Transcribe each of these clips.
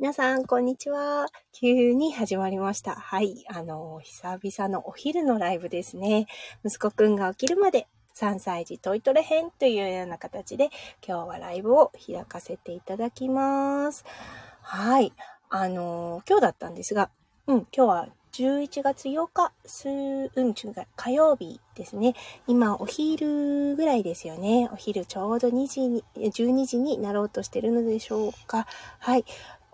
皆さん、こんにちは。急に始まりました。はい。あの、久々のお昼のライブですね。息子くんが起きるまで3歳児トイトレ編というような形で、今日はライブを開かせていただきます。はい。あの、今日だったんですが、うん、今日は11月8日、す、うん、違う、火曜日ですね。今、お昼ぐらいですよね。お昼ちょうど2時に、12時になろうとしてるのでしょうか。はい。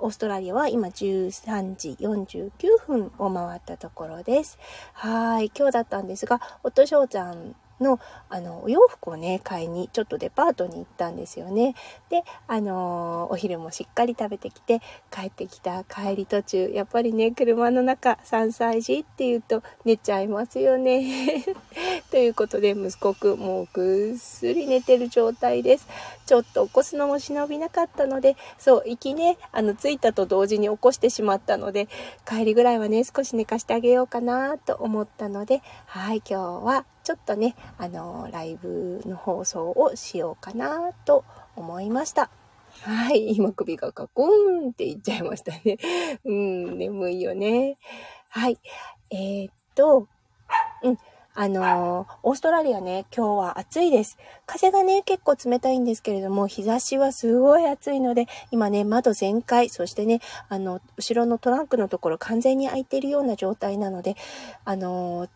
オーストラリアは今13時49分を回ったところです。はい。今日だったんですが、夫翔ちゃんの、あの、お洋服をね、買いに、ちょっとデパートに行ったんですよね。で、あのお昼もしっかり食べてきて、帰ってきた帰り途中、やっぱりね、車の中、3歳児って言うと寝ちゃいますよね。ということで、息子くん、もうぐっすり寝てる状態です。ちょっと起こすのも忍びなかったので、そう、行きね、あの、着いたと同時に起こしてしまったので、帰りぐらいはね、少し寝かしてあげようかなと思ったので、はい、今日はちょっとね、あの、ライブの放送をしようかなと思いました。はい、今首がカコーンって言っちゃいましたね。うん、眠いよね。はい、えー、っと、うん。あのー、オーストラリアね、今日は暑いです。風がね、結構冷たいんですけれども、日差しはすごい暑いので、今ね、窓全開、そしてね、あの、後ろのトランクのところ完全に開いているような状態なので、あのー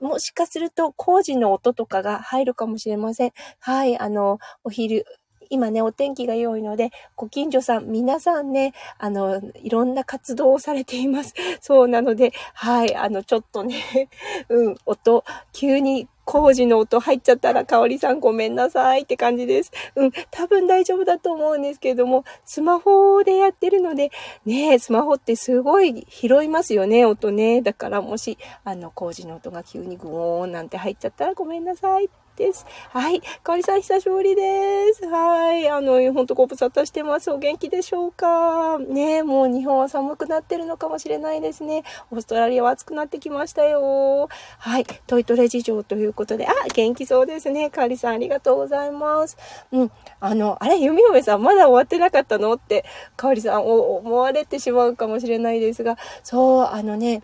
もしかすると工事の音とかが入るかもしれません。はい、あの、お昼、今ね、お天気が良いので、ご近所さん、皆さんね、あの、いろんな活動をされています。そうなので、はい、あの、ちょっとね、うん、音、急に工事の音入っちゃったら、かおりさんごめんなさいって感じです。うん、多分大丈夫だと思うんですけれども、スマホでやってるので、ねスマホってすごい拾いますよね、音ね。だからもし、あの、工事の音が急にグーンなんて入っちゃったらごめんなさいです。はい。かおりさん久しぶりです。はい。あの、ほんとご無沙汰してます。お元気でしょうか？ねもう日本は寒くなってるのかもしれないですね。オーストラリアは暑くなってきましたよ。はい。トイトレ事情ということで、あ、元気そうですね。かおりさんありがとうございます。うん。あの、あれ、弓嫁さんまだ終わってなかったの？って、かおりさん思われてしまうかもしれないですが、そう、あのね、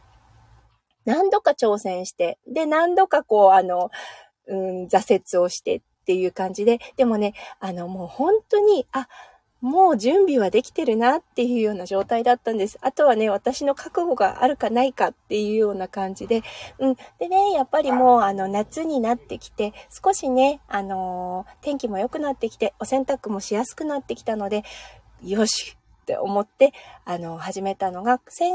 何度か挑戦して、で、何度かこう、あの、うん、挫折をしてっていう感じで、でもね、あの、もう本当に、あ、もう準備はできてるなっていうような状態だったんです。あとはね、私の覚悟があるかないかっていうような感じで。うん。でね、やっぱりもうあの夏になってきて、少しね、あのー、天気も良くなってきて、お洗濯もしやすくなってきたので、よしって思って、あのー、始めたのが、先、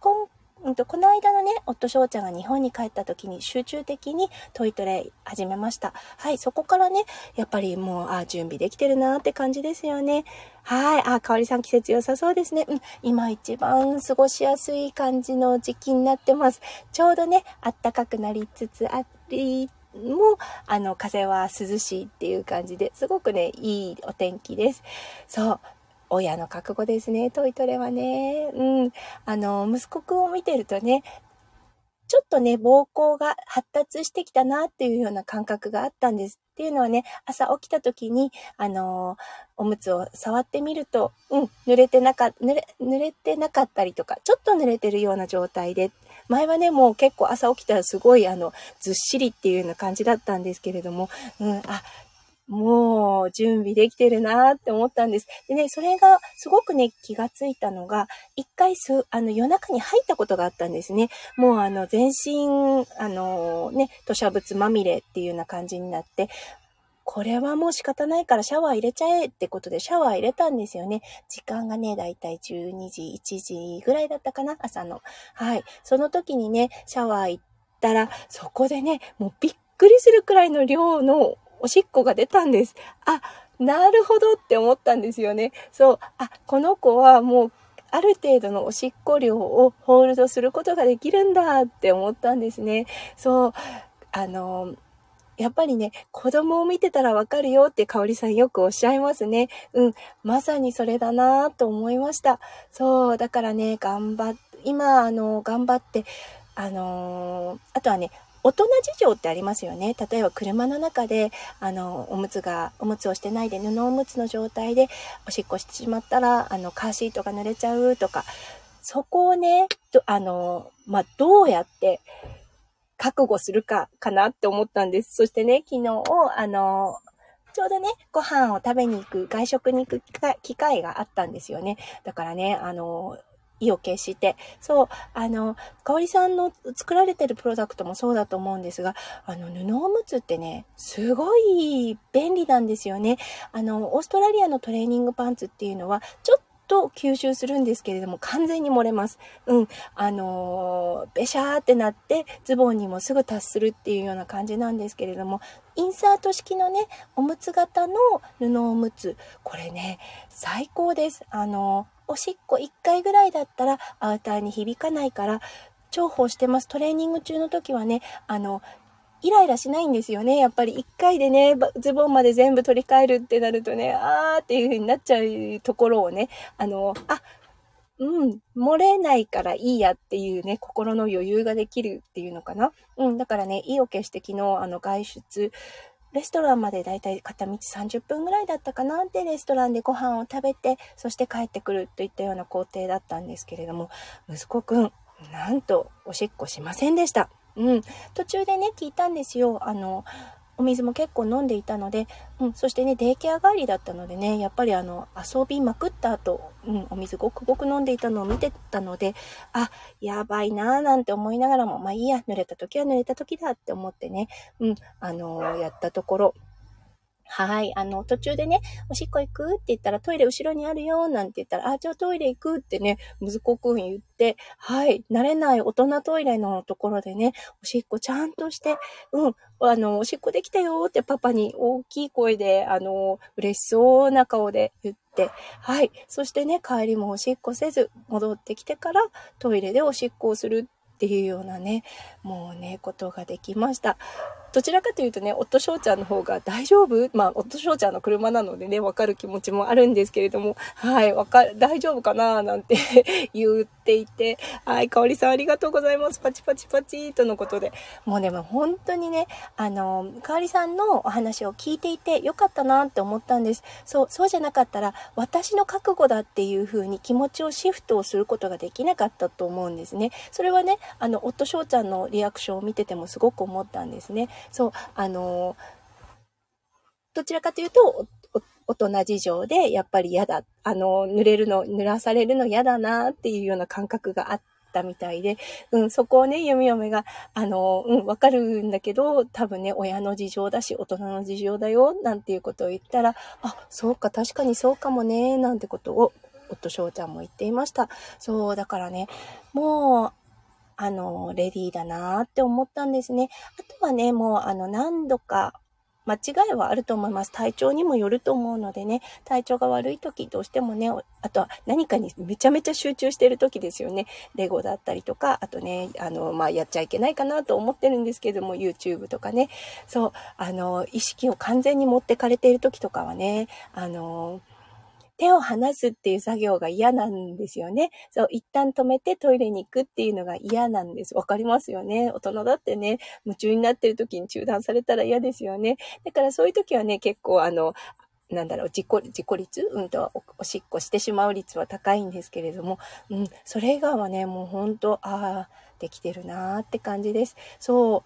今うんと、この間のね、夫翔ちゃんが日本に帰った時に集中的にトイトレ始めました。はい、そこからね、やっぱりもう、あ、準備できてるなって感じですよね。はい、あ、かおりさん季節良さそうですね。うん、今一番過ごしやすい感じの時期になってます。ちょうどね、暖かくなりつつあり、も、あの、風は涼しいっていう感じで、すごくね、いいお天気です。そう。親の覚悟ですね、トイトレはね。うん。あの、息子くんを見てるとね、ちょっとね、膀胱が発達してきたなっていうような感覚があったんです。っていうのはね、朝起きた時に、あのおむつを触ってみると、うん、濡れてなか、濡れ、濡れてなかったりとか、ちょっと濡れてるような状態で、前はね、もう結構朝起きたらすごい、あの、ずっしりっていうような感じだったんですけれども、うん、あ、もう準備できてるなって思ったんです。でね、それがすごくね、気がついたのが、一回す、あの夜中に入ったことがあったんですね。もうあの全身、あのね、土砂物まみれっていうような感じになって、これはもう仕方ないからシャワー入れちゃえってことでシャワー入れたんですよね。時間がね、だいたい12時、1時ぐらいだったかな、朝の。はい。その時にね、シャワー行ったら、そこでね、もうびっくりするくらいの量のおしっこが出たんです。あ、なるほどって思ったんですよね。そう、あ、この子はもうある程度のおしっこ量をホールドすることができるんだって思ったんですね。そう、あの、やっぱりね、子供を見てたらわかるよって香里さんよくおっしゃいますね。うん、まさにそれだなと思いました。そう、だからね、頑張っ、今、あの、頑張って、あのー、あとはね、大人事情ってありますよね。例えば車の中で、あの、おむつが、おむつをしてないで布おむつの状態でおしっこしてしまったら、あの、カーシートが濡れちゃうとか、そこをね、あの、まあ、どうやって覚悟するか、かなって思ったんです。そしてね、昨日、あの、ちょうどね、ご飯を食べに行く、外食に行く機会があったんですよね。だからね、あの、意を決して、そう、あの、かおりさんの作られてるプロダクトもそうだと思うんですが、あの、布おむつってね、すごい便利なんですよね。あの、オーストラリアのトレーニングパンツっていうのは、ちょっと吸収するんですけれども、完全に漏れます。うん。あのー、べしゃーってなって、ズボンにもすぐ達するっていうような感じなんですけれども、インサート式のね、おむつ型の布おむつ、これね、最高です。あのーおしっこ1回ぐらいだったらアウターに響かないから重宝してます。トレーニング中の時はね、あの、イライラしないんですよね。やっぱり1回でね、ズボンまで全部取り替えるってなるとね、あーっていう風になっちゃうところをね、あの、あ、うん、漏れないからいいやっていうね、心の余裕ができるっていうのかな。うん、だからね、意を決して昨日、あの、外出レストランまでだいたい片道30分ぐらいだったかなってレストランでご飯を食べて、そして帰ってくるといったような工程だったんですけれども、息子くん、なんとおしっこしませんでした。うん。途中でね、聞いたんですよ。あの、お水も結構飲んでいたので、うん、そしてね、デイケア帰りだったのでね、やっぱりあの、遊びまくった後、うん、お水ごくごく飲んでいたのを見てたので、あ、やばいなぁなんて思いながらも、まあいいや、濡れた時は濡れた時だって思ってね、うん、あのー、やったところ、はい。あの、途中でね、おしっこ行くって言ったらトイレ後ろにあるよ、なんて言ったら、あ、じゃあトイレ行くってね、息子くん言って、はい。慣れない大人トイレのところでね、おしっこちゃんとして、うん、あの、おしっこできたよってパパに大きい声で、あの、嬉しそうな顔で言って、はい。そしてね、帰りもおしっこせず、戻ってきてからトイレでおしっこをするっていうようなね、もうね、ことができました。どちらかというとね、夫翔ちゃんの方が大丈夫？まあ、夫翔ちゃんの車なのでね、わかる気持ちもあるんですけれども、はい、わかる、大丈夫かな？なんて 言っていて、はい、かおりさんありがとうございます。パチパチパチとのことで。もうでも本当にね、あの、かおりさんのお話を聞いていてよかったなって思ったんです。そう、そうじゃなかったら、私の覚悟だっていう風に気持ちをシフトをすることができなかったと思うんですね。それはね、あの、夫翔ちゃんのリアクションを見ててもすごく思ったんですね。そう、あの、どちらかというと、大人事情で、やっぱり嫌だ。あの、濡れるの、濡らされるの嫌だなっていうような感覚があったみたいで、うん、そこをね、弓嫁が、あの、うん、わかるんだけど、多分ね、親の事情だし、大人の事情だよ、なんていうことを言ったら、あ、そうか、確かにそうかもね、なんてことを、夫翔ちゃんも言っていました。そう、だからね、もう、あの、レディーだなって思ったんですね。あとはね、もう、あの、何度か、間違いはあると思います。体調にもよると思うのでね、体調が悪い時どうしてもね、あとは何かにめちゃめちゃ集中してる時ですよね。レゴだったりとか、あとね、あの、まあ、やっちゃいけないかなと思ってるんですけども、YouTube とかね、そう、あの、意識を完全に持ってかれている時とかはね、あの、手を離すっていう作業が嫌なんですよね。そう、一旦止めてトイレに行くっていうのが嫌なんです。わかりますよね。大人だってね、夢中になってる時に中断されたら嫌ですよね。だからそういう時はね、結構あの、なんだろう、自己、自己率うんとお、おしっこしてしまう率は高いんですけれども、うん、それ以外はね、もう本当ああ、できてるなーって感じです。そ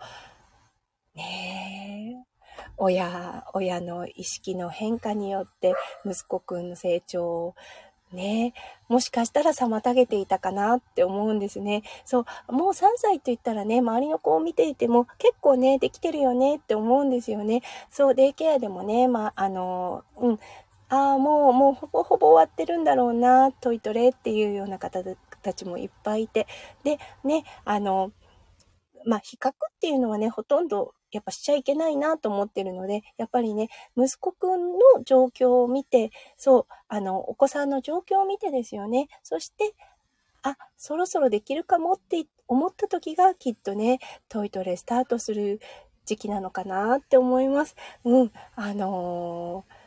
う。ねえ。親、親の意識の変化によって息子くんの成長をね、もしかしたら妨げていたかなって思うんですね。そう、もう3歳と言ったらね、周りの子を見ていても結構ね、できてるよねって思うんですよね。そう、デイケアでもね、まあ、あの、うん、ああ、もう、もうほぼほぼ終わってるんだろうな、トイトレっていうような方たちもいっぱいいて。で、ね、あの、まあ、比較っていうのはね、ほとんどやっぱしちゃいけないなと思ってるので、やっぱりね、息子くんの状況を見て、そう、あの、お子さんの状況を見てですよね。そして、あ、そろそろできるかもって思った時がきっとね、トイトレスタートする時期なのかなって思います。うん、あのー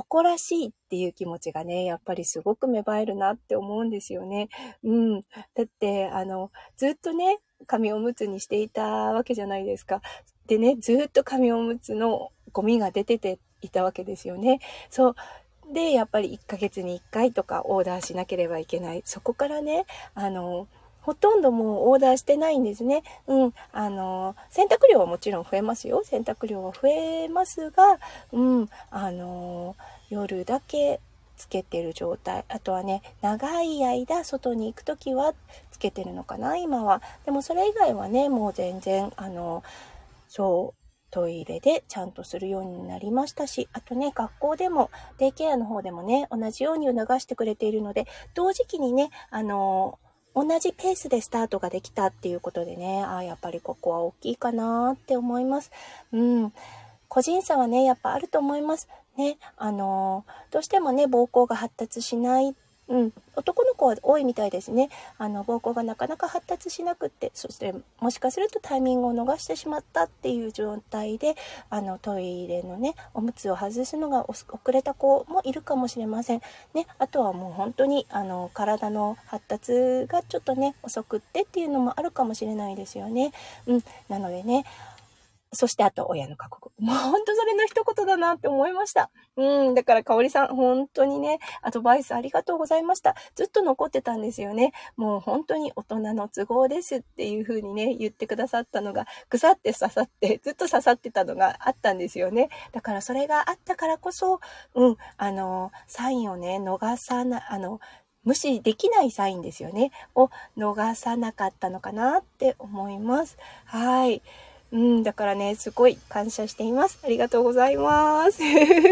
誇らしいっていう気持ちがね、やっぱりすごく芽生えるなって思うんですよね。うん。だって、あの、ずっとね、紙おむつにしていたわけじゃないですか。でね、ずっと紙おむつのゴミが出てていたわけですよね。そう。で、やっぱり1ヶ月に1回とかオーダーしなければいけない。そこからね、あの、ほとんどもうオーダーしてないんですね。うん。あの、洗濯量はもちろん増えますよ。洗濯量は増えますが、うん。あの、夜だけつけてる状態。あとはね、長い間外に行くときはつけてるのかな、今は。でもそれ以外はね、もう全然、あの、そう、トイレでちゃんとするようになりましたし、あとね、学校でも、デイケアの方でもね、同じように促してくれているので、同時期にね、あの、同じペースでスタートができたっていうことでね、ああ、やっぱりここは大きいかなって思います。うん。個人差はね、やっぱあると思います。ね、あのどうしてもね、膀胱が発達しないうん、男の子は多いみたいですね。あの、膀胱がなかなか発達しなくって、そしてもしかするとタイミングを逃してしまったっていう状態で、あの、トイレのね、おむつを外すのが遅れた子もいるかもしれません。ね、あとはもう本当に、あの、体の発達がちょっとね、遅くってっていうのもあるかもしれないですよね。うん、なのでね、そしてあと親の過酷。もうほんとそれの一言だなって思いました。うん。だからかおりさん、本当にね、アドバイスありがとうございました。ずっと残ってたんですよね。もう本当に大人の都合ですっていう風にね、言ってくださったのが、腐って刺さって、ずっと刺さってたのがあったんですよね。だからそれがあったからこそ、うん、あの、サインをね、逃さな、あの、無視できないサインですよね。を逃さなかったのかなって思います。はい。うん、だからね、すごい感謝しています。ありがとうございます。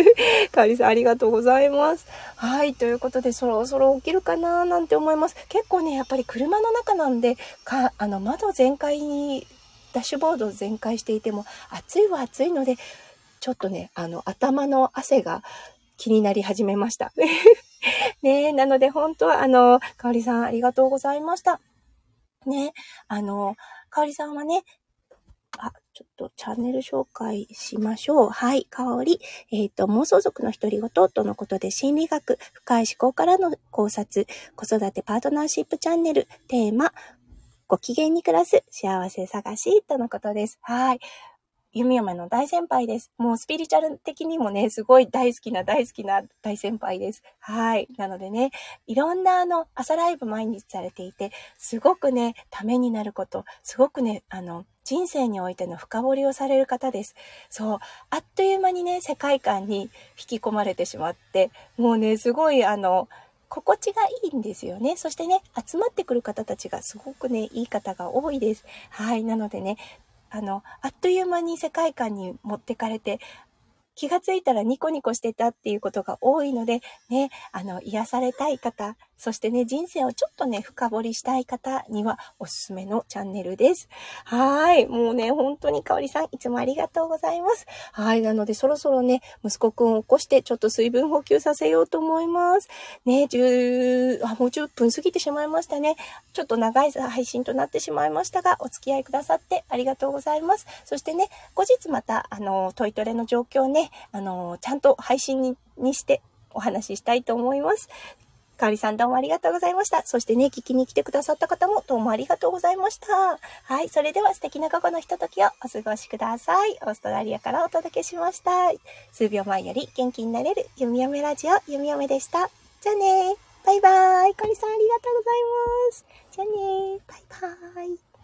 かおりさん、ありがとうございます。はい、ということで、そろそろ起きるかななんて思います。結構ね、やっぱり車の中なんで、か、あの、窓全開に、ダッシュボード全開していても、暑いは暑いので、ちょっとね、あの、頭の汗が気になり始めました。ねなので、本当は、あの、かおりさん、ありがとうございました。ね、あの、かおりさんはね、ちょっとチャンネル紹介しましょう。はい、香り。えっ、ー、と、妄想族の独り言とのことで心理学、深い思考からの考察、子育てパートナーシップチャンネル、テーマ、ご機嫌に暮らす幸せ探しとのことです。はい。弓嫁の大先輩です。もうスピリチュアル的にもね、すごい大好きな大好きな大先輩です。はい。なのでね、いろんなあの、朝ライブ毎日されていて、すごくね、ためになること、すごくね、あの、人生においての深掘りをされる方です。そう。あっという間にね、世界観に引き込まれてしまって、もうね、すごいあの、心地がいいんですよね。そしてね、集まってくる方たちがすごくね、いい方が多いです。はい。なのでね、あの、あっという間に世界観に持ってかれて、気がついたらニコニコしてたっていうことが多いので、ね、あの、癒されたい方、そしてね、人生をちょっとね、深掘りしたい方にはおすすめのチャンネルです。はい。もうね、本当にかおりさん、いつもありがとうございます。はい。なので、そろそろね、息子くんを起こして、ちょっと水分補給させようと思います。ね、10、あ、もう10分過ぎてしまいましたね。ちょっと長い配信となってしまいましたが、お付き合いくださってありがとうございます。そしてね、後日また、あの、トイトレの状況ね、あの、ちゃんと配信ににしてお話ししたいと思います。かおりさんどうもありがとうございました。そしてね、聞きに来てくださった方もどうもありがとうございました。はい、それでは素敵な午後のひとときをお過ごしください。オーストラリアからお届けしました。数秒前より元気になれる弓嫁ラジオ弓嫁でした。じゃあねバイバーイ。かおりさんありがとうございます。じゃあねバイバーイ。